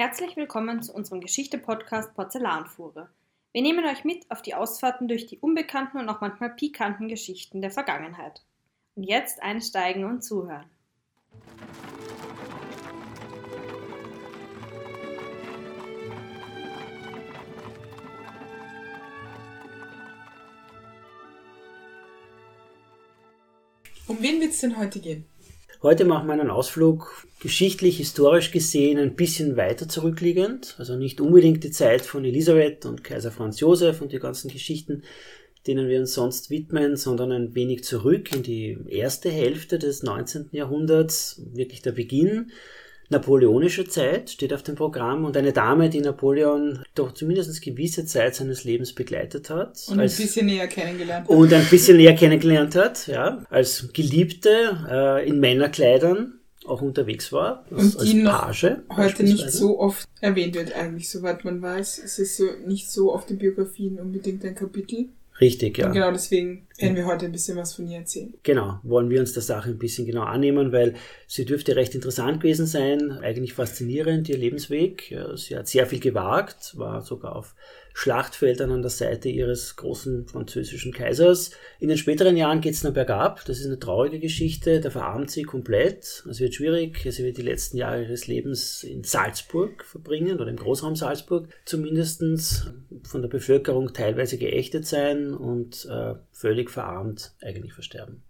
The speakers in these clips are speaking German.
Herzlich willkommen zu unserem Geschichte-Podcast Porzellanfuhre. Wir nehmen euch mit auf die Ausfahrten durch die unbekannten und auch manchmal pikanten Geschichten der Vergangenheit. Und jetzt einsteigen und zuhören. Um wen wird es denn heute gehen? Heute machen wir einen Ausflug geschichtlich, historisch gesehen ein bisschen weiter zurückliegend. Also nicht unbedingt die Zeit von Elisabeth und Kaiser Franz Josef und die ganzen Geschichten, denen wir uns sonst widmen, sondern ein wenig zurück in die erste Hälfte des 19. Jahrhunderts, wirklich der Beginn napoleonische Zeit steht auf dem Programm und eine Dame, die Napoleon doch zumindest gewisse Zeit seines Lebens begleitet hat. Und als, ein bisschen näher kennengelernt hat. Und ein bisschen näher kennengelernt hat, ja. Als Geliebte äh, in Männerkleidern auch unterwegs war. Als, und die noch Page, heute nicht so oft erwähnt wird eigentlich, soweit man weiß. Es ist so nicht so auf den Biografien unbedingt ein Kapitel. Richtig, ja. Und genau deswegen werden wir heute ein bisschen was von ihr erzählen. Genau, wollen wir uns der Sache ein bisschen genau annehmen, weil sie dürfte recht interessant gewesen sein, eigentlich faszinierend, ihr Lebensweg. Sie hat sehr viel gewagt, war sogar auf Schlachtfeldern an der Seite ihres großen französischen Kaisers. In den späteren Jahren geht es dann bergab. Das ist eine traurige Geschichte. Da verarmt sie komplett. Es wird schwierig. Sie wird die letzten Jahre ihres Lebens in Salzburg verbringen oder im Großraum Salzburg zumindest von der Bevölkerung teilweise geächtet sein und äh, völlig verarmt eigentlich versterben.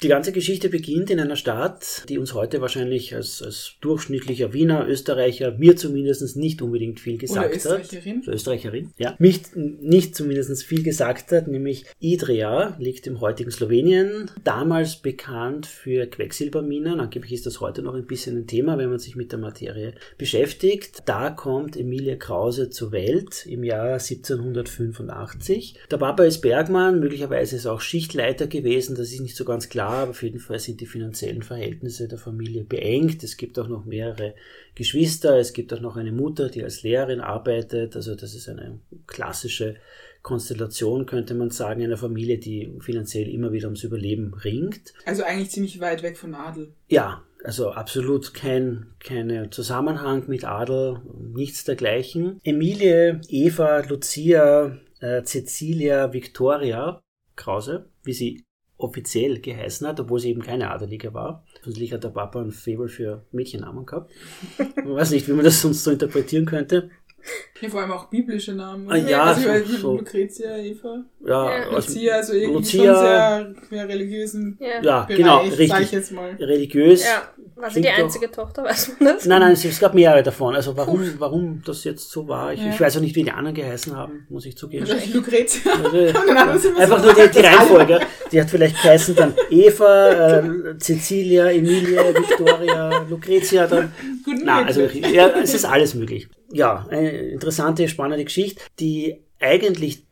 Die ganze Geschichte beginnt in einer Stadt, die uns heute wahrscheinlich als, als durchschnittlicher Wiener, Österreicher, mir zumindest nicht unbedingt viel gesagt Oder Österreicherin. hat. Österreicherin. Ja. Nicht, nicht zumindest viel gesagt hat, nämlich Idria liegt im heutigen Slowenien, damals bekannt für Quecksilberminen. Angeblich ist das heute noch ein bisschen ein Thema, wenn man sich mit der Materie beschäftigt. Da kommt Emilie Krause zur Welt im Jahr 1785. Der Papa ist Bergmann, möglicherweise ist er auch Schichtleiter gewesen, das ist nicht so ganz klar aber auf jeden Fall sind die finanziellen Verhältnisse der Familie beengt. Es gibt auch noch mehrere Geschwister, es gibt auch noch eine Mutter, die als Lehrerin arbeitet. Also das ist eine klassische Konstellation, könnte man sagen, einer Familie, die finanziell immer wieder ums Überleben ringt. Also eigentlich ziemlich weit weg von Adel. Ja, also absolut kein keine Zusammenhang mit Adel, nichts dergleichen. Emilie, Eva, Lucia, äh, Cecilia, Victoria Krause, wie sie offiziell geheißen hat, obwohl sie eben keine Adelige war. Offensichtlich hat der Papa ein Faible für Mädchennamen gehabt. Ich weiß nicht, wie man das sonst so interpretieren könnte. Ja, vor allem auch biblische Namen. Ah, ja, also so, ich so. Lucretia, Eva. Ja, ja. Lucia, also irgendwie Lucia, schon sehr, sehr religiösen ja, ja Bereich, genau, richtig. ich jetzt mal. Religiös. Ja. War sie die einzige doch, Tochter, weiß man das? Nein, nein, es, gab mehrere davon. Also warum, warum das jetzt so war, ich, ja. ich weiß auch nicht, wie die anderen geheißen haben, muss ich zugeben. Wahrscheinlich Lucretia. Also, einfach nur die, die Reihenfolge. Die hat vielleicht geheißen dann Eva, äh, Cecilia, Emilia, Victoria, Lucretia, dann. Guten Nein, also ja, es ist alles möglich. Ja, eine interessante, spannende Geschichte, die eigentlich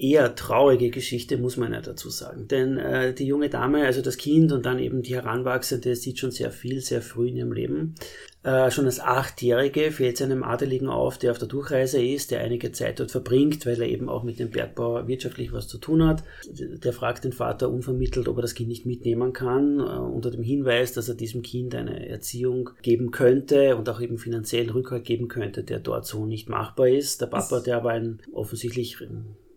eher traurige Geschichte, muss man ja dazu sagen. Denn äh, die junge Dame, also das Kind und dann eben die Heranwachsende, sieht schon sehr viel, sehr früh in ihrem Leben. Äh, schon als Achtjährige fällt sie einem Adeligen auf, der auf der Durchreise ist, der einige Zeit dort verbringt, weil er eben auch mit dem Bergbau wirtschaftlich was zu tun hat. Der fragt den Vater unvermittelt, ob er das Kind nicht mitnehmen kann, äh, unter dem Hinweis, dass er diesem Kind eine Erziehung geben könnte und auch eben finanziell Rückhalt geben könnte, der dort so nicht machbar ist. Der Papa, der aber ein offensichtlich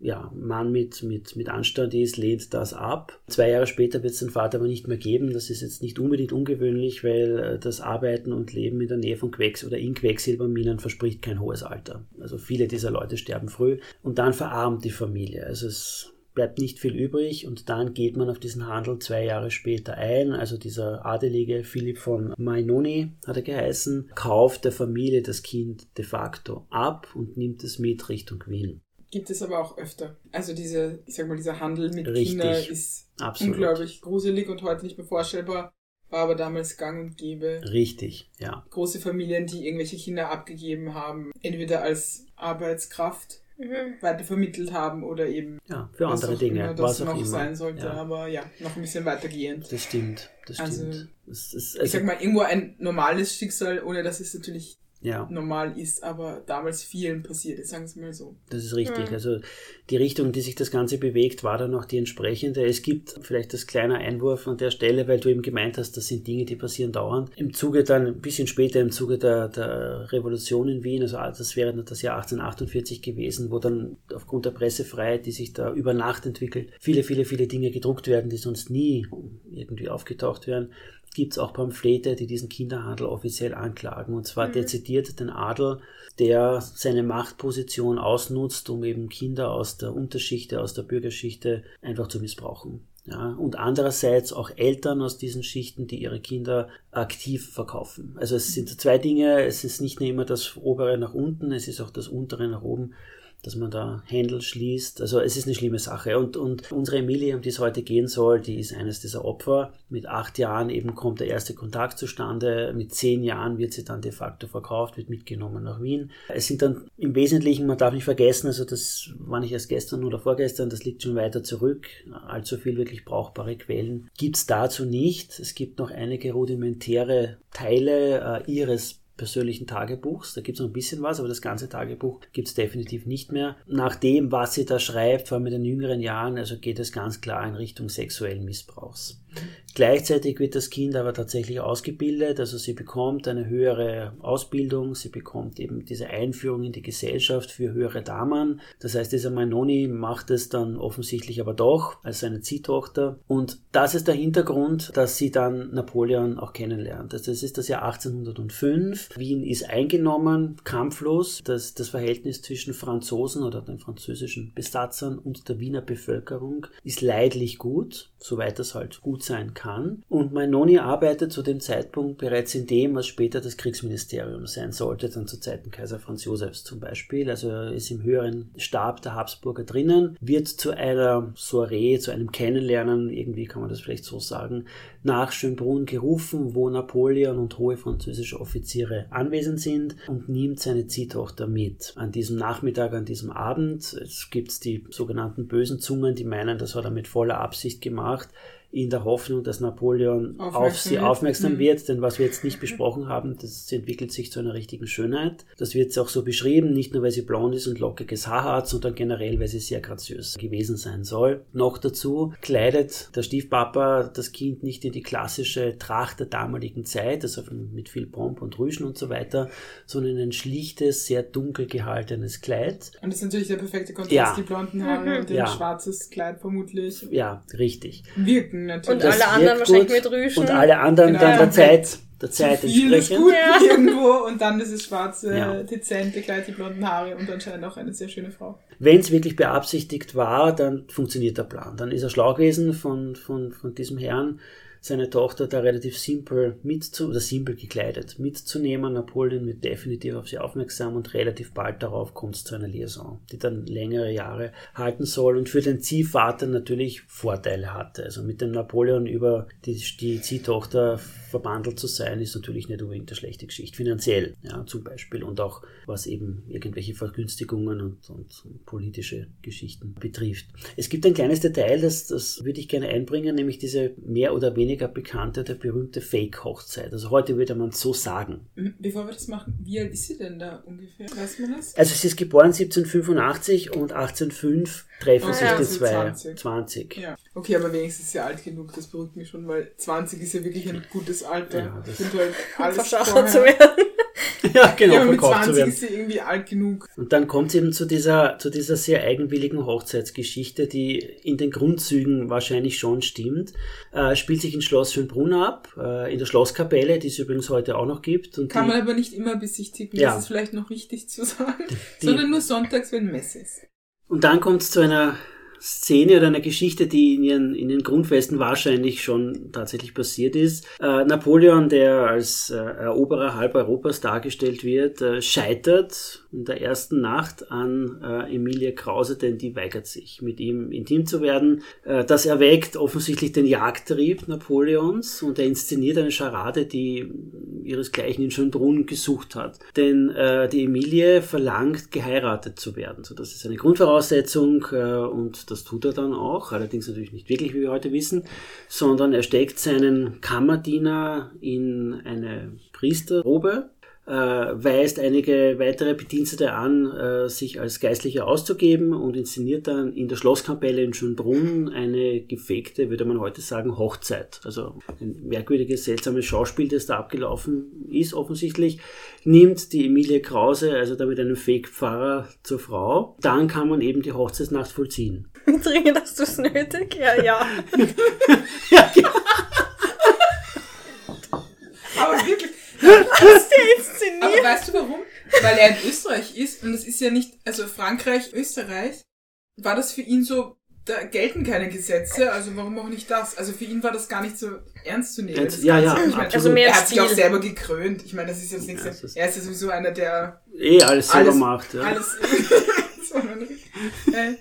ja, Mann mit, mit, mit Anstand ist, lehnt das ab. Zwei Jahre später wird es den Vater aber nicht mehr geben. Das ist jetzt nicht unbedingt ungewöhnlich, weil äh, das Arbeiten und Leben in der Nähe von Quecks oder in Quecksilberminen verspricht kein hohes Alter. Also viele dieser Leute sterben früh und dann verarmt die Familie. Also es bleibt nicht viel übrig und dann geht man auf diesen Handel zwei Jahre später ein. Also dieser Adelige Philipp von Mainoni hat er geheißen, kauft der Familie das Kind de facto ab und nimmt es mit Richtung Wien gibt es aber auch öfter. Also diese, ich sag mal, dieser Handel mit Kindern ist Absolut. unglaublich gruselig und heute nicht mehr vorstellbar. War aber damals gang und gäbe. Richtig, ja. Große Familien, die irgendwelche Kinder abgegeben haben, entweder als Arbeitskraft mhm. weiter vermittelt haben oder eben ja, für andere Dinge, immer, was auch noch immer. sein sollte, ja. aber ja, noch ein bisschen weitergehend. Das stimmt, das also, stimmt. Es ist, also, ich sag mal, irgendwo ein normales Schicksal, ohne dass es natürlich ja. normal ist, aber damals vielen passiert ist, sagen Sie mal so. Das ist richtig. Mhm. Also die Richtung, die sich das Ganze bewegt, war dann noch die entsprechende. Es gibt vielleicht das kleine Einwurf an der Stelle, weil du eben gemeint hast, das sind Dinge, die passieren dauernd. Im Zuge dann, ein bisschen später im Zuge der, der Revolution in Wien, also das wäre das Jahr 1848 gewesen, wo dann aufgrund der Pressefreiheit, die sich da über Nacht entwickelt, viele, viele, viele Dinge gedruckt werden, die sonst nie irgendwie aufgetaucht wären gibt es auch Pamphlete, die diesen Kinderhandel offiziell anklagen. Und zwar mhm. dezidiert den Adel, der seine Machtposition ausnutzt, um eben Kinder aus der Unterschichte, aus der Bürgerschichte einfach zu missbrauchen. Ja, und andererseits auch Eltern aus diesen Schichten, die ihre Kinder aktiv verkaufen. Also es sind zwei Dinge, es ist nicht nur immer das obere nach unten, es ist auch das untere nach oben dass man da Händel schließt. Also es ist eine schlimme Sache. Und, und unsere Emilie, um die es heute gehen soll, die ist eines dieser Opfer. Mit acht Jahren eben kommt der erste Kontakt zustande. Mit zehn Jahren wird sie dann de facto verkauft, wird mitgenommen nach Wien. Es sind dann im Wesentlichen, man darf nicht vergessen, also das war nicht erst gestern oder vorgestern, das liegt schon weiter zurück. Allzu viel wirklich brauchbare Quellen gibt es dazu nicht. Es gibt noch einige rudimentäre Teile äh, ihres persönlichen Tagebuchs. Da gibt es noch ein bisschen was, aber das ganze Tagebuch gibt es definitiv nicht mehr. Nach dem, was sie da schreibt, vor allem in den jüngeren Jahren, also geht es ganz klar in Richtung sexuellen Missbrauchs. Gleichzeitig wird das Kind aber tatsächlich ausgebildet, also sie bekommt eine höhere Ausbildung, sie bekommt eben diese Einführung in die Gesellschaft für höhere Damen. Das heißt, dieser Manoni macht es dann offensichtlich aber doch als seine Ziehtochter. Und das ist der Hintergrund, dass sie dann Napoleon auch kennenlernt. Also das ist das Jahr 1805. Wien ist eingenommen, kampflos. Das, das Verhältnis zwischen Franzosen oder den französischen Besatzern und der Wiener Bevölkerung ist leidlich gut, soweit das halt gut sein kann. Und Mainoni arbeitet zu dem Zeitpunkt bereits in dem, was später das Kriegsministerium sein sollte, dann zu Zeiten Kaiser Franz Josefs zum Beispiel. Also er ist im höheren Stab der Habsburger drinnen, wird zu einer Soiree, zu einem Kennenlernen, irgendwie kann man das vielleicht so sagen, nach Schönbrunn gerufen, wo Napoleon und hohe französische Offiziere anwesend sind und nimmt seine Ziehtochter mit. An diesem Nachmittag, an diesem Abend, es gibt die sogenannten bösen Zungen, die meinen, das hat er mit voller Absicht gemacht, in der Hoffnung, dass Napoleon auf sie aufmerksam mhm. wird. Denn was wir jetzt nicht besprochen haben, das entwickelt sich zu einer richtigen Schönheit. Das wird auch so beschrieben, nicht nur weil sie blond ist und lockiges Haar hat, sondern generell, weil sie sehr graziös gewesen sein soll. Noch dazu kleidet der Stiefpapa das Kind nicht in die klassische Tracht der damaligen Zeit, also mit viel Pomp und Rüschen und so weiter, sondern in ein schlichtes, sehr dunkel gehaltenes Kleid. Und das ist natürlich der perfekte Kontrast, ja. die blonden Haare und ein ja. schwarzes Kleid vermutlich. Ja, richtig. Wirken natürlich. Und alle anderen wahrscheinlich mit Rüschen. Und alle anderen genau. dann der Zeit, der Zeit entsprechend. gut ja. irgendwo und dann dieses schwarze, ja. dezente Kleid, die blonden Haare und anscheinend auch eine sehr schöne Frau. Wenn es wirklich beabsichtigt war, dann funktioniert der Plan. Dann ist er schlau gewesen von, von, von diesem Herrn seine Tochter da relativ simpel mitzu oder simpel gekleidet mitzunehmen. Napoleon wird definitiv auf sie aufmerksam und relativ bald darauf kommt es zu einer Liaison, die dann längere Jahre halten soll und für den Ziehvater natürlich Vorteile hatte. Also mit dem Napoleon über die, die Ziehtochter verbandelt zu sein, ist natürlich nicht unbedingt eine schlechte Geschichte, finanziell ja, zum Beispiel und auch was eben irgendwelche Vergünstigungen und, und politische Geschichten betrifft. Es gibt ein kleines Detail, das, das würde ich gerne einbringen, nämlich diese mehr oder weniger weniger bekannte, der berühmte Fake-Hochzeit. Also heute würde man so sagen. Mhm. Bevor wir das machen, wie alt ist sie denn da ungefähr? Weiß man das? Also sie ist geboren 1785 und 1805 treffen ah, sich ja, die also zwei. 20. 20. Ja. Okay, aber wenigstens ist sie alt genug, das beruhigt mich schon, weil 20 ist ja wirklich ein gutes Alter. Ja, das ich halt alles zu werden. ja, genau, ja, mit 20 ist sie irgendwie alt genug. Und dann kommt es eben zu dieser, zu dieser sehr eigenwilligen Hochzeitsgeschichte, die in den Grundzügen wahrscheinlich schon stimmt. Äh, spielt sich in Schloss Schönbrunn ab, äh, in der Schlosskapelle, die es übrigens heute auch noch gibt. Und Kann die, man aber nicht immer besichtigen, ja. das ist vielleicht noch wichtig zu sagen, die, sondern nur sonntags, wenn Messe ist. Und dann kommt es zu einer Szene oder einer Geschichte, die in ihren, in den Grundfesten wahrscheinlich schon tatsächlich passiert ist. Äh, Napoleon, der als äh, Eroberer halb Europas dargestellt wird, äh, scheitert in der ersten Nacht an äh, Emilie Krause, denn die weigert sich, mit ihm intim zu werden. Äh, das erweckt offensichtlich den Jagdtrieb Napoleons und er inszeniert eine Scharade, die ihresgleichen in Schönbrunn gesucht hat. Denn äh, die Emilie verlangt, geheiratet zu werden. So, das ist eine Grundvoraussetzung und das tut er dann auch, allerdings natürlich nicht wirklich, wie wir heute wissen, sondern er steckt seinen Kammerdiener in eine Priesterrobe äh, weist einige weitere Bedienstete an, äh, sich als Geistlicher auszugeben und inszeniert dann in der Schlosskapelle in Schönbrunn eine gefegte, würde man heute sagen, Hochzeit. Also ein merkwürdiges, seltsames Schauspiel, das da abgelaufen ist offensichtlich. Nimmt die Emilie Krause, also damit einen Fake-Pfarrer zur Frau. Dann kann man eben die Hochzeitsnacht vollziehen. Dringend hast du es nötig? Ja, ja. ja, ja. Aber wirklich, Hast du inszeniert? Aber weißt du warum? Weil er in Österreich ist und es ist ja nicht, also Frankreich, Österreich, war das für ihn so, da gelten keine Gesetze, also warum auch nicht das? Also für ihn war das gar nicht so ernst zu nehmen. Jetzt, ja, ja, ich mein, also mehr er hat sich auch selber gekrönt. Ich meine, das ist jetzt nichts. Ja, er ist ja sowieso einer, der eh alles selber alles, macht. Ja. Alles, äh,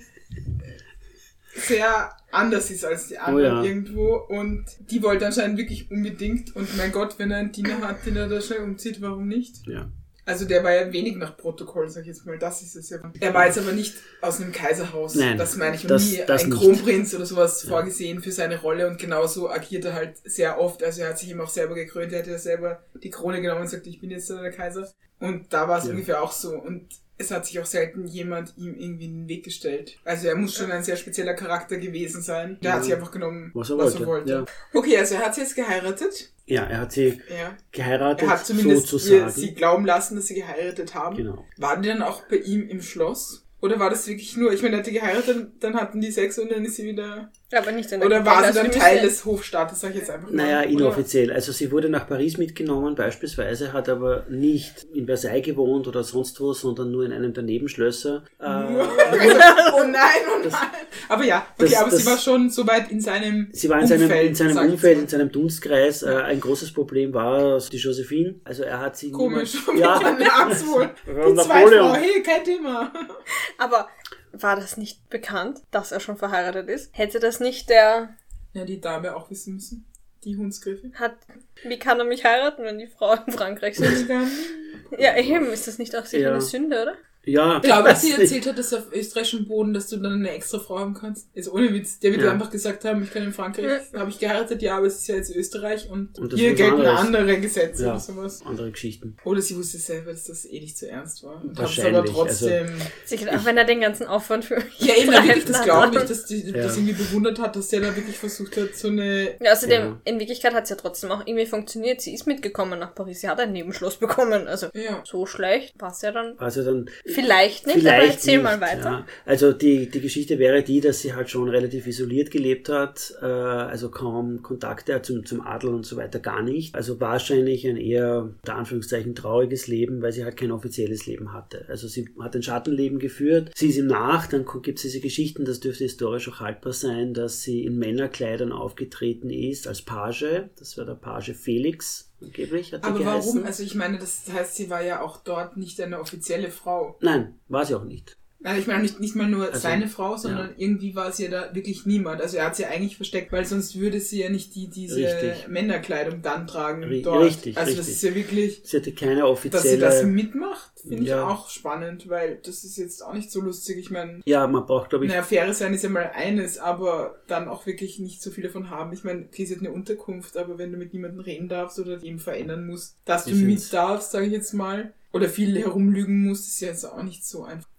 sehr anders ist als die anderen oh ja. irgendwo und die wollte anscheinend wirklich unbedingt und mein Gott, wenn er einen Diener hat, den er da schnell umzieht, warum nicht? Ja. Also der war ja wenig nach Protokoll, sag ich jetzt mal. Das ist es ja. Er war jetzt aber nicht aus einem Kaiserhaus. Nein, das meine ich. Und das, nie das ein nicht. Kronprinz oder sowas ja. vorgesehen für seine Rolle und genauso agiert er halt sehr oft. Also er hat sich ihm auch selber gekrönt. Er hat ja selber die Krone genommen und sagt, ich bin jetzt der Kaiser. Und da war es ja. ungefähr auch so. Und es hat sich auch selten jemand ihm irgendwie in den Weg gestellt. Also er muss schon ein sehr spezieller Charakter gewesen sein. Der ja. hat sich einfach genommen, was er was wollte. Er wollte. Ja. Okay, also er hat sie jetzt geheiratet. Ja, er hat sie ja. geheiratet, er hat zumindest sozusagen. Sie glauben lassen, dass sie geheiratet haben. Genau. Waren die dann auch bei ihm im Schloss? Oder war das wirklich nur, ich meine, er hatte geheiratet, dann hatten die Sex und dann ist sie wieder aber nicht in der Oder war sie dann Teil des Hofstaates, sag ich jetzt einfach mal. Naja, inoffiziell. Also sie wurde nach Paris mitgenommen beispielsweise, hat aber nicht in Versailles gewohnt oder sonst wo, sondern nur in einem der Nebenschlösser. Äh, oh nein, oh nein. Aber ja, okay, das, aber das, sie war schon soweit in seinem Sie war in seinem, Umfeld, in seinem Umfeld, in seinem Dunstkreis. Äh, ein großes Problem war die Josephine. Also er hat sie Komisch. Niemand, ja, wohl. Die Napoleon. hey, kein Thema. Aber war das nicht bekannt, dass er schon verheiratet ist? Hätte das nicht der... Ja, die Dame auch wissen müssen. Die Hundsgriffe. Hat, wie kann er mich heiraten, wenn die Frau in Frankreich sind? ja, eben, ist das nicht auch sicher ja. eine Sünde, oder? Ja. Ich glaube, dass sie erzählt hat, dass auf österreichischem Boden, dass du dann eine extra Frau haben kannst. Also ohne Witz. Der wird ja. einfach gesagt haben, ich kann in Frankreich, ja. habe ich geheiratet, ja, aber es ist ja jetzt Österreich und, und hier gelten anderes. andere Gesetze ja, oder sowas. Andere Geschichten. Oder sie wusste selber, dass das eh nicht so ernst war. Und Wahrscheinlich. aber trotzdem. Also, auch wenn er den ganzen Aufwand für. Ja, eben, wirklich, das glaube ich, dass die, das irgendwie bewundert hat, dass der da wirklich versucht hat, so eine. Ja, außerdem, in Wirklichkeit hat es ja trotzdem auch irgendwie funktioniert. Sie ist mitgekommen nach Paris. Sie hat ein Nebenschloss bekommen. Also, so schlecht war es ja dann. Also dann. Vielleicht nicht. Vielleicht aber erzähl nicht, mal weiter. Ja. Also die, die Geschichte wäre die, dass sie halt schon relativ isoliert gelebt hat, äh, also kaum Kontakte zum, zum Adel und so weiter gar nicht. Also wahrscheinlich ein eher, unter Anführungszeichen, trauriges Leben, weil sie halt kein offizielles Leben hatte. Also sie hat ein Schattenleben geführt. Sie ist ihm nach, dann gibt es diese Geschichten, das dürfte historisch auch haltbar sein, dass sie in Männerkleidern aufgetreten ist als Page. Das war der Page Felix Angeblich hat Aber geheißen. warum? Also ich meine, das heißt, sie war ja auch dort nicht eine offizielle Frau. Nein, war sie auch nicht. Also ich meine nicht, nicht mal nur also, seine Frau, sondern ja. irgendwie war sie ja da wirklich niemand. Also er hat sie eigentlich versteckt, weil sonst würde sie ja nicht die, diese richtig. Männerkleidung dann tragen R dort. Richtig, also richtig. das ist ja wirklich... Sie hatte keine offizielle... Dass sie das mitmacht, finde ja. ich auch spannend, weil das ist jetzt auch nicht so lustig. Ich meine... Ja, man braucht, glaube ich... Eine Affäre sein ist ja mal eines, aber dann auch wirklich nicht so viele davon haben. Ich meine, okay, sie hat eine Unterkunft, aber wenn du mit niemandem reden darfst oder ihm verändern musst, dass du mit darfst, sage ich jetzt mal, oder viel herumlügen musst, ist ja jetzt auch nicht so einfach.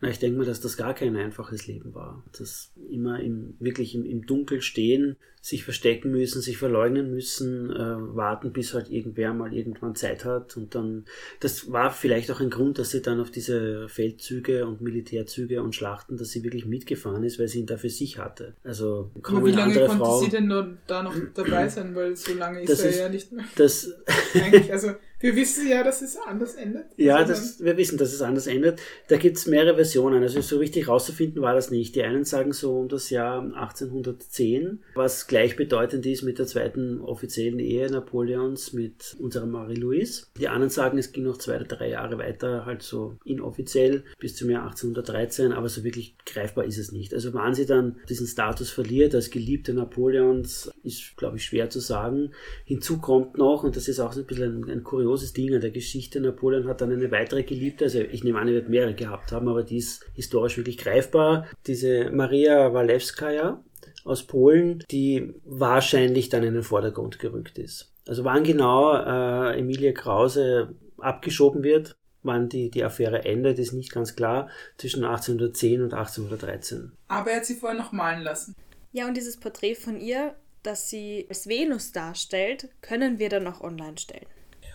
Na, ich denke mal, dass das gar kein einfaches Leben war. Das immer im, wirklich im, im Dunkel stehen, sich verstecken müssen, sich verleugnen müssen, äh, warten, bis halt irgendwer mal irgendwann Zeit hat. Und dann, das war vielleicht auch ein Grund, dass sie dann auf diese Feldzüge und Militärzüge und Schlachten, dass sie wirklich mitgefahren ist, weil sie ihn da für sich hatte. Also kaum Aber wie lange konnte Frau, sie denn da noch dabei sein? Weil so lange ist er ist, ja nicht mehr. Das Eigentlich, also wir wissen ja, dass es anders endet. Ja, das, wir wissen, dass es anders endet. Da gibt es mehrere Versionen. Also so richtig rauszufinden war das nicht. Die einen sagen so um das Jahr 1810, was gleichbedeutend ist mit der zweiten offiziellen Ehe Napoleons mit unserer Marie-Louise. Die anderen sagen, es ging noch zwei oder drei Jahre weiter, halt so inoffiziell bis zum Jahr 1813, aber so wirklich greifbar ist es nicht. Also wann sie dann diesen Status verliert als Geliebte Napoleons, ist, glaube ich, schwer zu sagen. Hinzu kommt noch, und das ist auch ein bisschen ein, ein kurioses Ding an der Geschichte, Napoleon hat dann eine weitere Geliebte, also ich nehme an, er wird mehrere gehabt haben, aber die ist historisch wirklich greifbar. Diese Maria Walewskaja aus Polen, die wahrscheinlich dann in den Vordergrund gerückt ist. Also wann genau äh, Emilie Krause abgeschoben wird. Wann die, die Affäre endet, ist nicht ganz klar. Zwischen 1810 und 1813. Aber er hat sie vorher noch malen lassen. Ja, und dieses Porträt von ihr, das sie als Venus darstellt, können wir dann auch online stellen.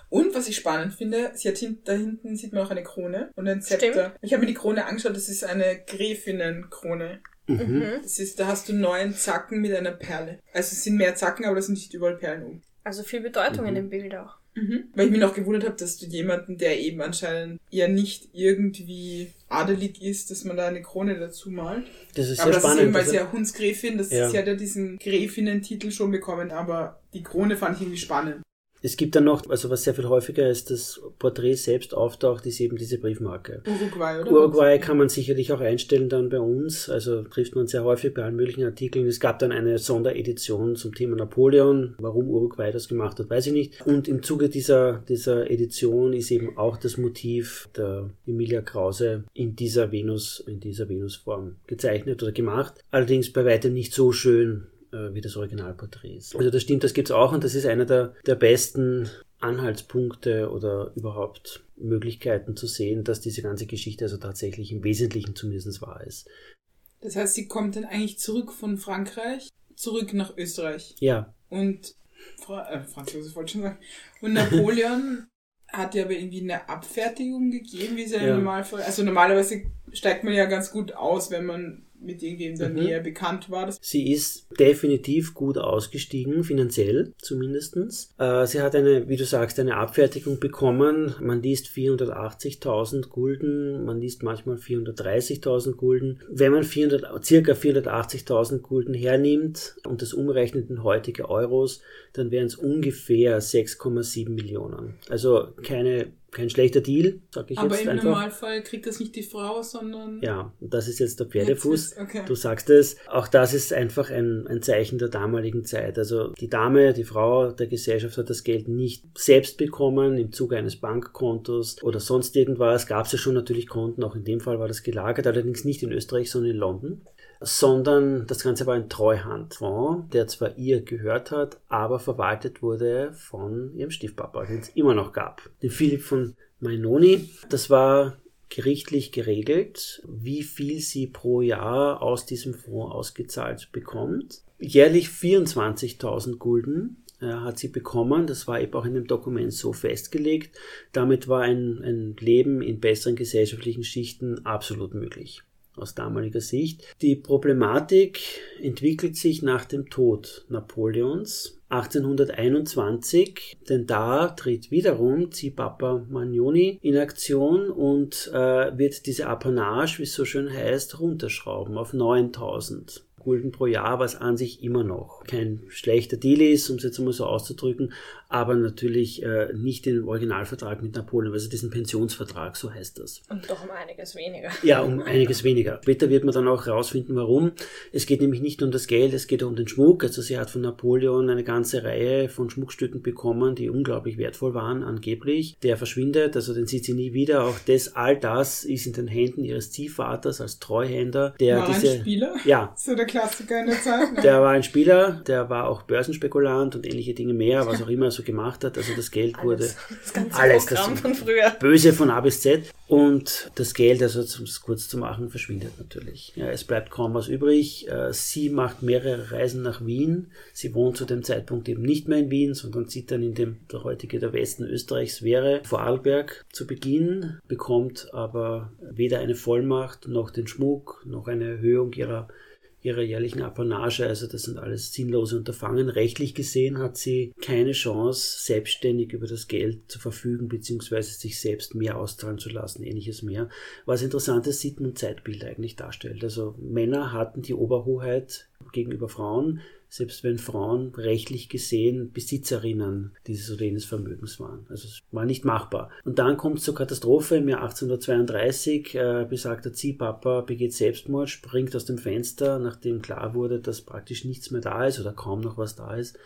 Und was ich spannend finde, sie hat hint, da hinten sieht man auch eine Krone und ein Zepter. Stimmt. Ich habe mir die Krone angeschaut, das ist eine Gräfinnenkrone. Mhm. Das ist, da hast du neun Zacken mit einer Perle. Also es sind mehr Zacken, aber da sind nicht überall Perlen um. Also viel Bedeutung Mhm. in dem Bild auch. Weil ich mich noch gewundert habe, dass du jemanden, der eben anscheinend ja nicht irgendwie adelig ist, dass man da eine Krone dazu malt. Das ist aber sehr das ist eben, spannend. weil Also- sie ja Hundsgräfin, das Ja. sie hat ja diesen Gräfinnen-Titel schon bekommen, aber die Krone fand ich irgendwie spannend. Es gibt dann noch, also was sehr viel häufiger ist, das Porträt selbst auftaucht, ist eben diese Briefmarke. Uruguay, oder? Uruguay kann man sicherlich auch einstellen dann bei uns, also trifft man sehr häufig bei allen möglichen Artikeln. Es gab dann eine Sonderedition zum Thema Napoleon. Warum Uruguay das gemacht hat, weiß ich nicht. Und im Zuge dieser, dieser Edition ist eben auch das Motiv der Emilia Krause in dieser Venus, in dieser Venusform gezeichnet oder gemacht. Allerdings bei weitem nicht so schön äh, wie das Originalporträt ist. Also das stimmt, das gibt's auch und das ist einer der, der besten Anhaltspunkte oder überhaupt Möglichkeiten zu sehen, dass diese ganze Geschichte also tatsächlich im Wesentlichen zumindest wahr ist. Das heißt, sie kommt dann eigentlich zurück von Frankreich, zurück nach Österreich. Ja, Und Fra äh, Franz Josef wollte schon sagen. Und Napoleon hat ja aber irgendwie eine Abfertigung gegeben, wie es ja, Ja. Normalfall. Also normalerweise steigt man ja ganz gut aus, wenn man mit irgendjemandem in der Mhm. Nähe bekannt war. Sie ist definitiv gut ausgestiegen, finanziell zumindestens. Äh, sie hat eine, wie du sagst, eine Abfertigung bekommen. Man liest 480.000 Gulden, man liest manchmal 430.000 Gulden. Wenn man 400, circa 480.000 Gulden hernimmt und das umrechnet in heutige Euros, dann wären es ungefähr 6,7 Millionen. Also keine, kein schlechter Deal, sag ich aber jetzt im einfach. Normalfall kriegt das nicht die Frau, sondern. Ja, das ist jetzt der Pferdefuß. Jetzt okay. Du sagst es, auch das ist einfach ein, ein Zeichen der damaligen Zeit. Also die Dame, die Frau der Gesellschaft hat das Geld nicht selbst bekommen im Zuge eines Bankkontos oder sonst irgendwas. Gab es ja schon natürlich Konten, auch in dem Fall war das gelagert, allerdings nicht in Österreich, sondern in London. Sondern das Ganze war ein Treuhandfonds, der zwar ihr gehört hat, aber verwaltet wurde von ihrem Stiefpapa, den es immer noch gab. Den Philipp von Mainoni. Das war gerichtlich geregelt, wie viel sie pro Jahr aus diesem Fonds ausgezahlt bekommt. Jährlich 24.000 Gulden äh, hat sie bekommen. Das war eben auch in dem Dokument so festgelegt. Damit war ein, ein Leben in besseren gesellschaftlichen Schichten absolut möglich aus damaliger Sicht. Die Problematik entwickelt sich nach dem Tod Napoleons 1821, denn da tritt wiederum Zipapa Magnoni in Aktion und äh, wird diese Apanage, wie es so schön heißt, runterschrauben auf 9000. Gulden pro Jahr, was an sich immer noch kein schlechter Deal ist, um es jetzt einmal so auszudrücken, aber natürlich äh, nicht den Originalvertrag mit Napoleon, also diesen Pensionsvertrag, so heißt das. Und doch um einiges weniger. Ja, um einiges weniger. Später wird man dann auch herausfinden, warum. Es geht nämlich nicht nur um das Geld, es geht auch um den Schmuck. Also sie hat von Napoleon eine ganze Reihe von Schmuckstücken bekommen, die unglaublich wertvoll waren, angeblich. Der verschwindet, also den sieht sie nie wieder. Auch das, all das ist in den Händen ihres Ziehvaters als Treuhänder, der war diese... Spieler? Ja, So der Klassiker in der Zeit. Ne? der war ein Spieler, der war auch Börsenspekulant und ähnliche Dinge mehr, was auch immer er so gemacht hat. Also das Geld wurde Alles. Das ganze Alles, Programm das- von früher. böse von A bis Z. Und das Geld, also um es kurz zu machen, verschwindet natürlich. Ja, es bleibt kaum was übrig. Äh, Sie macht mehrere Reisen nach Wien. Sie wohnt zu dem Zeitpunkt eben nicht mehr in Wien, sondern zieht dann in dem der heutige der Westen Österreichs wäre, Vorarlberg zu Beginn, bekommt aber weder eine Vollmacht noch den Schmuck noch eine Erhöhung ihrer ihrer jährlichen Apanage. Also das sind alles sinnlose Unterfangen. Rechtlich gesehen hat sie keine Chance, selbstständig über das Geld zu verfügen, beziehungsweise sich selbst mehr auszahlen zu lassen, ähnliches mehr. Was interessantes Sitten- und Zeitbild eigentlich darstellt. Also Männer hatten die Oberhoheit gegenüber Frauen, selbst wenn Frauen rechtlich gesehen Besitzerinnen dieses oder jenes Vermögens waren. Also es war nicht machbar. Und dann kommt es zur Katastrophe im Jahr 1832. Äh, besagter Ziehpapa begeht Selbstmord, springt aus dem Fenster, nachdem klar wurde, dass praktisch nichts mehr da ist oder kaum noch was da ist.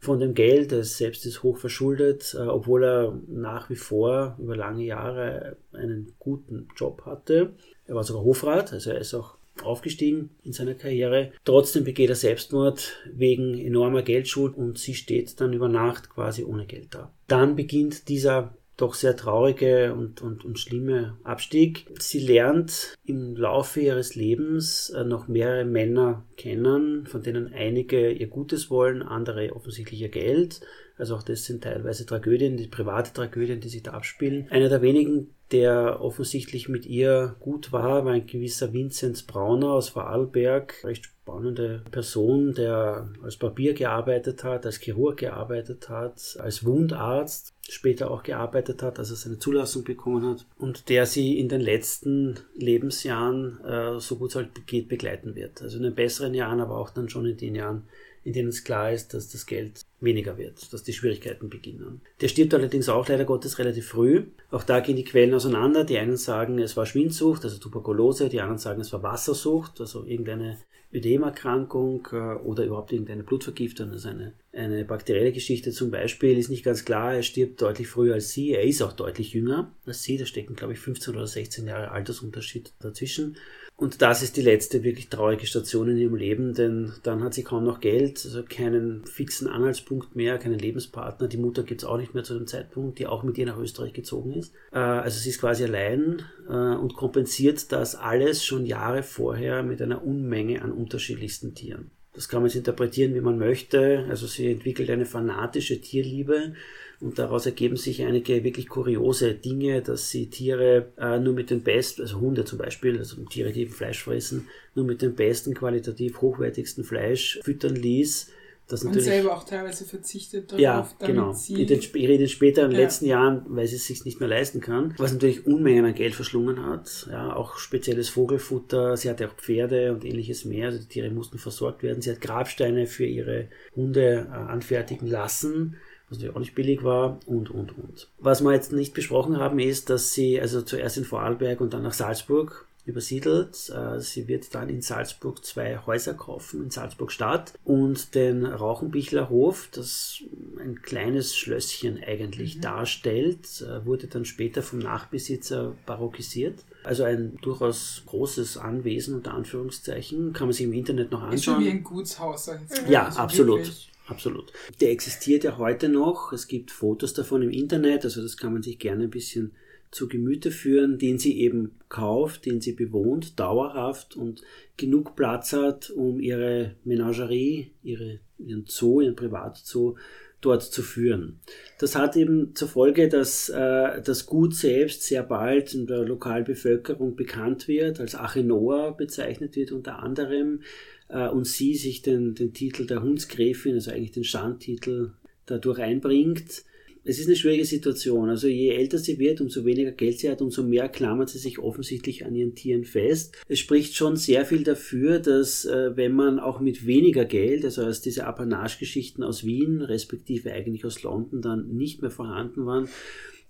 Von dem Geld, er selbst ist hoch verschuldet, äh, obwohl er nach wie vor über lange Jahre einen guten Job hatte. Er war sogar Hofrat, also er ist auch aufgestiegen in seiner Karriere. Trotzdem begeht er Selbstmord wegen enormer Geldschuld und sie steht dann über Nacht quasi ohne Geld da. Dann beginnt dieser doch sehr traurige und, und, und schlimme Abstieg. Sie lernt im Laufe ihres Lebens äh, noch mehrere Männer kennen, von denen einige ihr Gutes wollen, andere offensichtlich ihr Geld. Also auch das sind teilweise Tragödien, die private Tragödien, die sich da abspielen. Einer der wenigen, der offensichtlich mit ihr gut war, war ein gewisser Vinzenz Brauner aus Vorarlberg, recht spannende Person, der als Barbier gearbeitet hat, als Chirurg gearbeitet hat, als Wundarzt später auch gearbeitet hat, als er seine Zulassung bekommen hat und der sie in den letzten Lebensjahren äh, so gut es halt geht begleiten wird. Also in den besseren Jahren, aber auch dann schon in den Jahren, in denen es klar ist, dass das Geld weniger wird, dass die Schwierigkeiten beginnen. Der stirbt allerdings auch leider Gottes relativ früh. Auch da gehen die Quellen auseinander. Die einen sagen, es war Schwindsucht, also Tuberkulose, die anderen sagen, es war Wassersucht, also irgendeine Ödemerkrankung äh, oder überhaupt irgendeine Blutvergiftung, also eine, eine bakterielle Geschichte zum Beispiel, ist nicht ganz klar. Er stirbt deutlich früher als sie. Er ist auch deutlich jünger als sie. Da stecken, glaube ich, 15 oder 16 Jahre Altersunterschied dazwischen. Und das ist die letzte wirklich traurige Station in ihrem Leben, denn dann hat sie kaum noch Geld, also keinen fixen Anhaltspunkt mehr, keinen Lebenspartner. Die Mutter gibt es auch nicht mehr zu dem Zeitpunkt, die auch mit ihr nach Österreich gezogen ist. Äh, also sie ist quasi allein äh, und kompensiert das alles schon Jahre vorher mit einer Unmenge an unterschiedlichsten Tieren. Das kann man jetzt interpretieren, wie man möchte. Also sie entwickelt eine fanatische Tierliebe und daraus ergeben sich einige wirklich kuriose Dinge, dass sie Tiere äh, nur mit den besten, also Hunde zum Beispiel, also Tiere, die Fleisch fressen, nur mit dem besten, qualitativ hochwertigsten Fleisch füttern ließ. Das und selber auch teilweise verzichtet darauf, ja, genau. Sie ich rede später in den ja. letzten Jahren, weil sie es sich nicht mehr leisten kann, was natürlich Unmengen an Geld verschlungen hat. Ja, auch spezielles Vogelfutter. Sie hatte auch Pferde und ähnliches mehr. Also die Tiere mussten versorgt werden. Sie hat Grabsteine für ihre Hunde äh, anfertigen lassen was natürlich auch nicht billig war und, und, und. Was wir jetzt nicht besprochen haben, ist, dass sie also zuerst in Vorarlberg und dann nach Salzburg übersiedelt. Äh, sie wird dann in Salzburg zwei Häuser kaufen, in Salzburg Stadt und den Rauchenbichler Hof, das ein kleines Schlösschen eigentlich mhm. darstellt, äh, wurde dann später vom Nachbesitzer barockisiert. Also ein durchaus großes Anwesen unter Anführungszeichen, kann man sich im Internet noch anschauen. Ist schon wie ein Gutshaus. Ja, also absolut. Wirklich absolut. Der existiert ja heute noch. Es gibt Fotos davon im Internet, also das kann man sich gerne ein bisschen zu Gemüte führen, den sie eben kauft, den sie bewohnt, dauerhaft und genug Platz hat, um ihre Menagerie, ihre, ihren Zoo, ihren Privatzoo dort zu führen. Das hat eben zur Folge, dass äh, das Gut selbst sehr bald in der Lokalbevölkerung bekannt wird, als Achenoa bezeichnet wird unter anderem äh, und sie sich den, den Titel der Hundsgräfin, also eigentlich den Standtitel, dadurch einbringt. Es ist eine schwierige Situation. Also je älter sie wird, umso weniger Geld sie hat, umso mehr klammert sie sich offensichtlich an ihren Tieren fest. Es spricht schon sehr viel dafür, dass äh, wenn man auch mit weniger Geld, also als diese Apanage-Geschichten aus Wien, respektive eigentlich aus London dann nicht mehr vorhanden waren,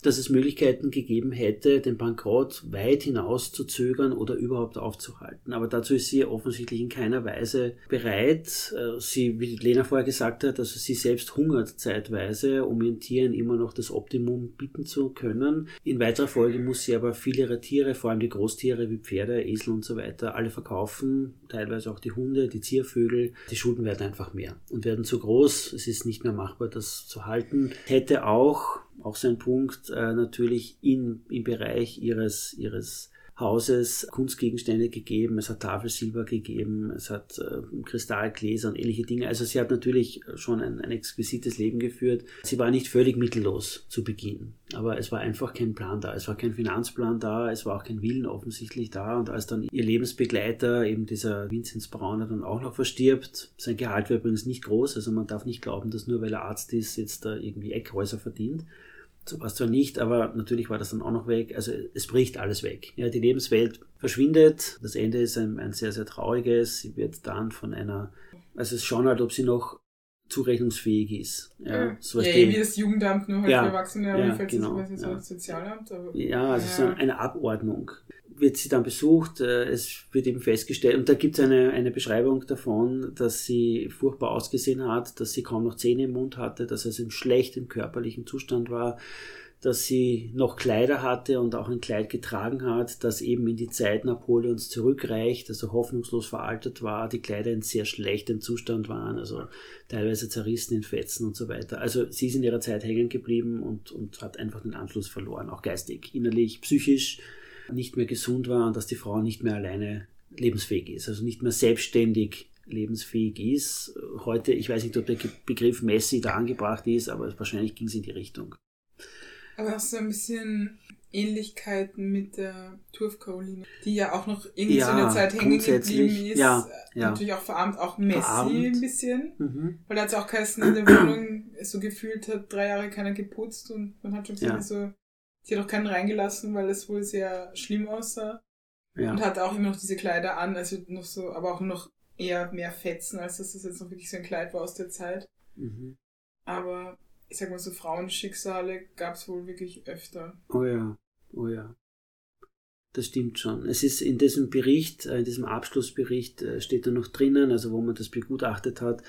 dass es Möglichkeiten gegeben hätte, den Bankrott weit hinaus zu zögern oder überhaupt aufzuhalten. Aber dazu ist sie offensichtlich in keiner Weise bereit. Äh, sie, wie Lena vorher gesagt hat, also sie selbst hungert zeitweise, um ihren Tieren immer noch das Optimum bieten zu können. In weiterer Folge muss sie aber viele ihrer Tiere, vor allem die Großtiere wie Pferde, Esel und so weiter, alle verkaufen, teilweise auch die Hunde, die Ziervögel. Die Schulden werden einfach mehr und werden zu groß. Es ist nicht mehr machbar, das zu halten. Hätte auch auch so ein Punkt, äh, natürlich in, im Bereich ihres, ihres Hauses Kunstgegenstände gegeben, es hat Tafelsilber gegeben, es hat äh, Kristallgläser und ähnliche Dinge. Also sie hat natürlich schon ein, ein exquisites Leben geführt. Sie war nicht völlig mittellos zu Beginn, aber es war einfach kein Plan da. Es war kein Finanzplan da, es war auch kein Willen offensichtlich da. Und als dann ihr Lebensbegleiter, eben dieser Vinzenz Brauner, dann auch noch verstirbt, sein Gehalt war übrigens nicht groß, also man darf nicht glauben, dass nur weil er Arzt ist, jetzt da irgendwie Eckhäuser verdient es zwar nicht, aber natürlich war das dann auch noch weg. Also es bricht alles weg. Ja, die Lebenswelt verschwindet. Das Ende ist ein, ein sehr, sehr trauriges. Sie wird dann von einer, also es ist schon halt, ob sie noch zurechnungsfähig ist. Ja, ja. So ja wie das Jugendamt, nur halt ja, für Erwachsene, aber ja, genau, so ja. Sozialamt. Aber, ja, also ja. so eine Abordnung wird sie dann besucht, äh, es wird eben festgestellt, und da gibt es eine, eine Beschreibung davon, dass sie furchtbar ausgesehen hat, dass sie kaum noch Zähne im Mund hatte, dass es im schlechten körperlichen Zustand war, dass sie noch Kleider hatte und auch ein Kleid getragen hat, das eben in die Zeit Napoleons zurückreicht, also hoffnungslos veraltet war, die Kleider in sehr schlechtem Zustand waren, also teilweise zerrissen in Fetzen und so weiter. Also sie ist in ihrer Zeit hängen geblieben und, und hat einfach den Anschluss verloren, auch geistig, innerlich, psychisch nicht mehr gesund war und dass die Frau nicht mehr alleine lebensfähig ist, also nicht mehr selbstständig lebensfähig ist. Heute, ich weiß nicht, ob der Begriff Messi da angebracht ist, aber wahrscheinlich ging es in die Richtung. Aber hast du ein bisschen Ähnlichkeiten mit der Turf Caroline, die ja auch noch irgendwie ja, so eine Zeit hängen geblieben ist. Ja, ja. Natürlich auch verarmt, auch Messi verarmt. ein bisschen. Mhm. Weil er hat auch geheißen, in der Wohnung so gefühlt hat, drei Jahre keiner geputzt und man hat schon gesehen, ja. so, sie hat auch keinen reingelassen, weil es wohl sehr schlimm aussah. Ja. Und hat auch immer noch diese Kleider an, also noch so, aber auch noch eher mehr Fetzen, als dass das jetzt noch wirklich so ein Kleid war aus der Zeit. Mhm. Aber ich sag mal so, Frauenschicksale gab es wohl wirklich öfter. Oh ja, oh ja. Das stimmt schon. Es ist in diesem Bericht, äh, in diesem Abschlussbericht äh, steht da noch drinnen, also wo man das begutachtet hat,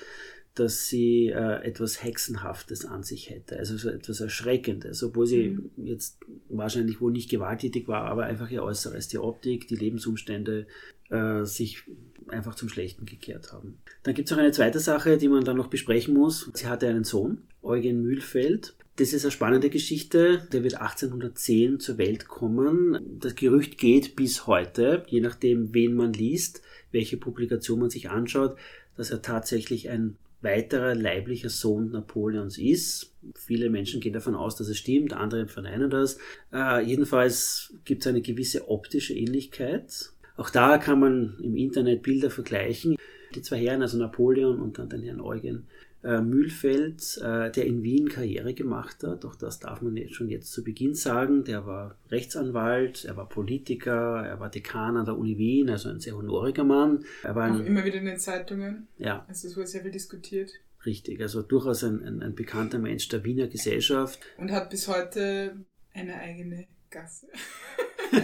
dass sie äh, etwas Hexenhaftes an sich hätte, also so etwas Erschreckendes, obwohl sie mhm. jetzt wahrscheinlich wohl nicht gewalttätig war, aber einfach ihr Äußeres, die Optik, die Lebensumstände äh, sich einfach zum Schlechten gekehrt haben. Dann gibt es noch eine zweite Sache, die man dann noch besprechen muss. Sie hatte einen Sohn, Eugen Mühlfeld. Das ist eine spannende Geschichte. Der wird 1810 zur Welt kommen. Das Gerücht geht bis heute, je nachdem, wen man liest, welche Publikation man sich anschaut, dass er tatsächlich ein weiterer leiblicher Sohn Napoleons ist. Viele Menschen gehen davon aus, dass es stimmt, andere verneinen das. Äh, jedenfalls gibt es eine gewisse optische Ähnlichkeit. Auch da kann man im Internet Bilder vergleichen. Die zwei Herren, also Napoleon und dann den Herrn Eugen äh, Mühlfeld, äh, der in Wien Karriere gemacht hat. Auch das darf man jetzt schon jetzt zu Beginn sagen. Der war Rechtsanwalt, er war Politiker, er war Dekan an der Uni Wien, also ein sehr honoriger Mann. Er war ein, Auch immer wieder in den Zeitungen. Ja. Also es wurde sehr viel diskutiert. Richtig, also durchaus ein, ein, ein bekannter Mensch der Wiener Gesellschaft. Und hat bis heute eine eigene Gasse. Im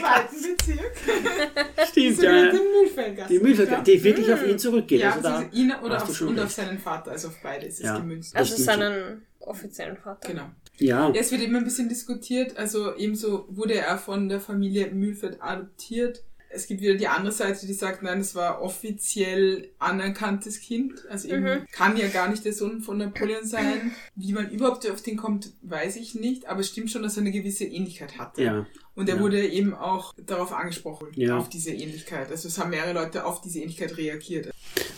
zweiten Bezirk. Stimmt, ja. Die Mühlfeldgasse. Die Mühlfeldgasse, die wirklich auf ihn zurückgeht. Ja, also, also ihn oder auf, und auf seinen Vater, also auf beide ist ja. es gemünzt. Also seinen offiziellen Vater. Genau. Ja. Es wird immer ein bisschen diskutiert, also ebenso wurde er von der Familie Mühlfeld adoptiert es gibt wieder die andere Seite, die sagt, nein, es war offiziell anerkanntes Kind. Also eben mhm. kann ja gar nicht der Sohn von Napoleon sein. Wie man überhaupt auf den kommt, weiß ich nicht. Aber es stimmt schon, dass er eine gewisse Ähnlichkeit hatte. Ja. Und er ja. wurde eben auch darauf angesprochen, ja. auf diese Ähnlichkeit. Also es haben mehrere Leute auf diese Ähnlichkeit reagiert.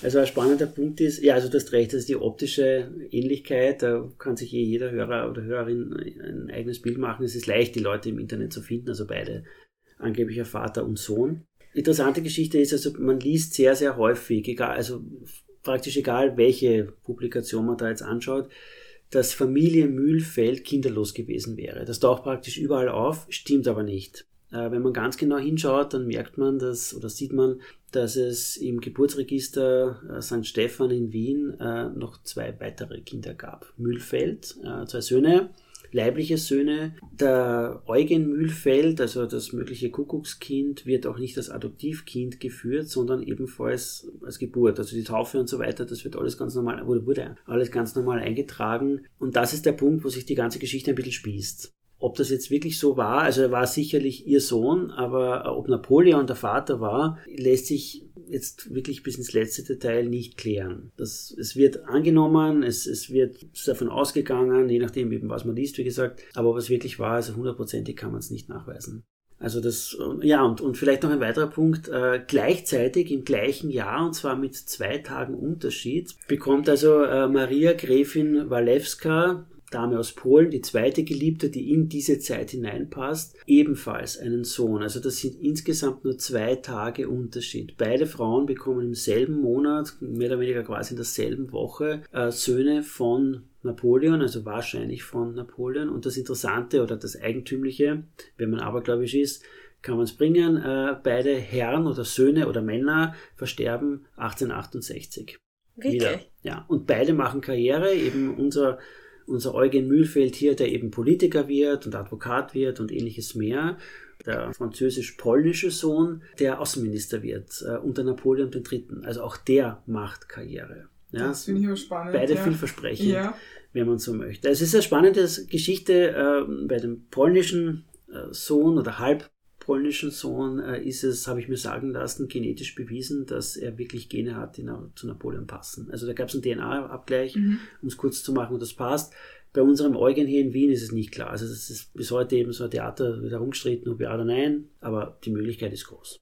Also ein spannender Punkt ist, ja, also du hast recht, das ist die optische Ähnlichkeit, da kann sich eh jeder Hörer oder Hörerin ein eigenes Bild machen. Es ist leicht, die Leute im Internet zu finden, also beide angeblicher Vater und Sohn. Interessante Geschichte ist also, man liest sehr, sehr häufig, egal, also praktisch egal, welche Publikation man da jetzt anschaut, dass Familie Mühlfeld kinderlos gewesen wäre. Das taucht praktisch überall auf, stimmt aber nicht. Äh, wenn man ganz genau hinschaut, dann merkt man das oder sieht man, dass es im Geburtsregister äh, St. Stephan in Wien äh, noch zwei weitere Kinder gab. Mühlfeld, äh, zwei Söhne, leibliche Söhne. Der Eugen Mühlfeld, also das mögliche Kuckuckskind, wird auch nicht als Adoptivkind geführt, sondern ebenfalls als Geburt. Also die Taufe und so weiter, das wird alles ganz normal, wurde, wurde alles ganz normal eingetragen. Und das ist der Punkt, wo sich die ganze Geschichte ein bisschen spießt. Ob das jetzt wirklich so war, also er war sicherlich ihr Sohn, aber ob Napoleon der Vater war, lässt sich jetzt wirklich bis ins letzte Detail nicht klären. Das, es wird angenommen, es, es wird davon ausgegangen, je nachdem eben was man liest, wie gesagt, aber es wirklich war, also hundertprozentig kann man es nicht nachweisen. Also das, ja, und, und vielleicht noch ein weiterer Punkt, äh, gleichzeitig im gleichen Jahr, und zwar mit zwei Tagen Unterschied, bekommt also äh, Maria Gräfin Walewska, Dame aus Polen, die zweite Geliebte, die in diese Zeit hineinpasst, ebenfalls einen Sohn. Also das sind insgesamt nur zwei Tage Unterschied. Beide Frauen bekommen im selben Monat, mehr oder weniger quasi in derselben Woche, äh, Söhne von Napoleon, also wahrscheinlich von Napoleon. Und das Interessante oder das Eigentümliche, wenn man abergläubisch ist, kann man es bringen. Äh, beide Herren oder Söhne oder Männer versterben 1868. Wirklich? Wieder. Ja, und beide machen Karriere. Eben unser unser Eugen Mühlfeld hier, der eben Politiker wird und Advokat wird und ähnliches mehr. Der französisch-polnische Sohn, der Außenminister wird äh, unter Napoleon III. Also auch der macht Karriere. Ja, Das finde ich aber spannend. beide ja. vielversprechend, Ja. wenn man so möchte. Es ist eine spannende Geschichte äh, bei dem polnischen äh, Sohn oder halb polnischen Sohn äh, ist es, habe ich mir sagen lassen, genetisch bewiesen, dass er wirklich Gene hat, die na zu Napoleon passen. Also da gab es einen DNA-Abgleich, Mhm. um es kurz zu machen, und das passt. Bei unserem Eugen hier in Wien ist es nicht klar. Also das ist bis heute eben so ein Theater, wieder rumgestritten, ob ja oder nein, aber die Möglichkeit ist groß.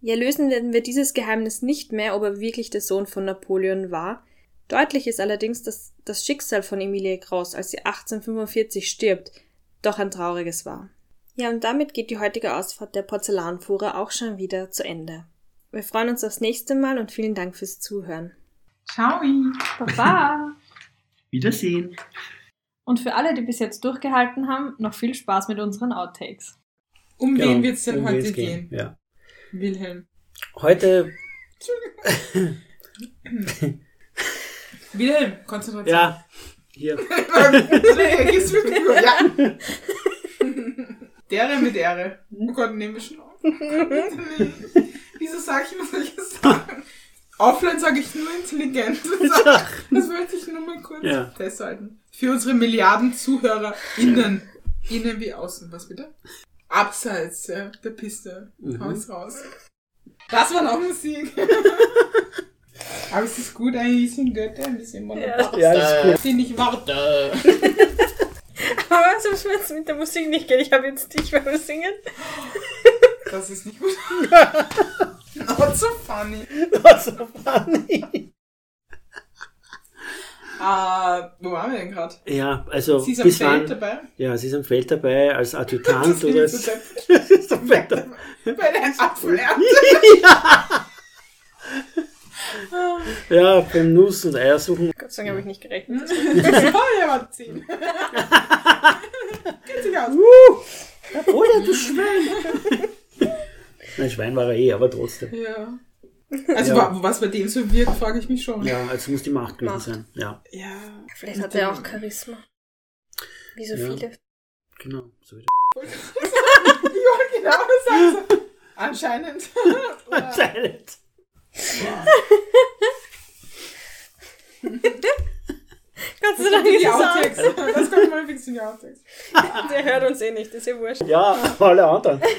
Ja, lösen werden wir dieses Geheimnis nicht mehr, ob er wirklich der Sohn von Napoleon war. Deutlich ist allerdings, dass das Schicksal von Emilie Kraus, als sie 1845 stirbt, doch ein trauriges war. Ja, und damit geht die heutige Ausfahrt der Porzellanfuhrer auch schon wieder zu Ende. Wir freuen uns aufs nächste Mal und vielen Dank fürs Zuhören. Ciao. Baba! Wiedersehen. Und für alle, die bis jetzt durchgehalten haben, noch viel Spaß mit unseren Outtakes. Um Genau, wen wird es denn um heute wen's gehen? Ja. Wilhelm. Heute, Wilhelm, Konzentration. ja, hier. Ja. Dere mit Ehre. Oh Gott, nehmen wir schon auf. Wieso sage ich immer solche Sachen? Offline sage ich nur intelligent. Das, das wollte ich nur mal kurz Ja. festhalten. Für unsere Milliarden ZuhörerInnen. Innen wie außen. Was bitte? Abseits ja, der Piste. Mhm. Haus raus. Das war noch Musik. Aber es ist gut, ein bisschen Götter, ein bisschen Monopost. Ja, ist gut. Die nicht warte. Aber was muss jetzt mit der Musik nicht gehen? Ich habe jetzt dich beim Singen. Das ist nicht gut. Not so funny. Was so funny. Ah, wo waren wir denn gerade? Ja, also Sie ist am bis Feld wann? dabei. Ja, sie ist am Feld dabei als Adjutant Das oder als, sie ist am Feld dabei. Bei der Apfelernte. Ja, beim Nuss und Eier suchen. Gott sei Dank habe ich nicht gerechnet. Ja, war 10. Geht sich aus. Oder du Schwein! Nein, Schwein war er eh, aber trotzdem. Ja. Also, Ja. wa- was bei dem so wirkt, frage ich mich schon. Ja, also muss die Macht gewesen Macht. sein. Ja, Ja. Vielleicht hat er auch Charisma. Wie so Ja. viele. genau. So wieder. Ja, genau, das sagst du. Anscheinend. Oder- Gott sei Das ist die es Outtakes. aus. Das kommt mal fix in die Outtakes. Der hört uns eh nicht, das ist ja wurscht. Ja, alle anderen.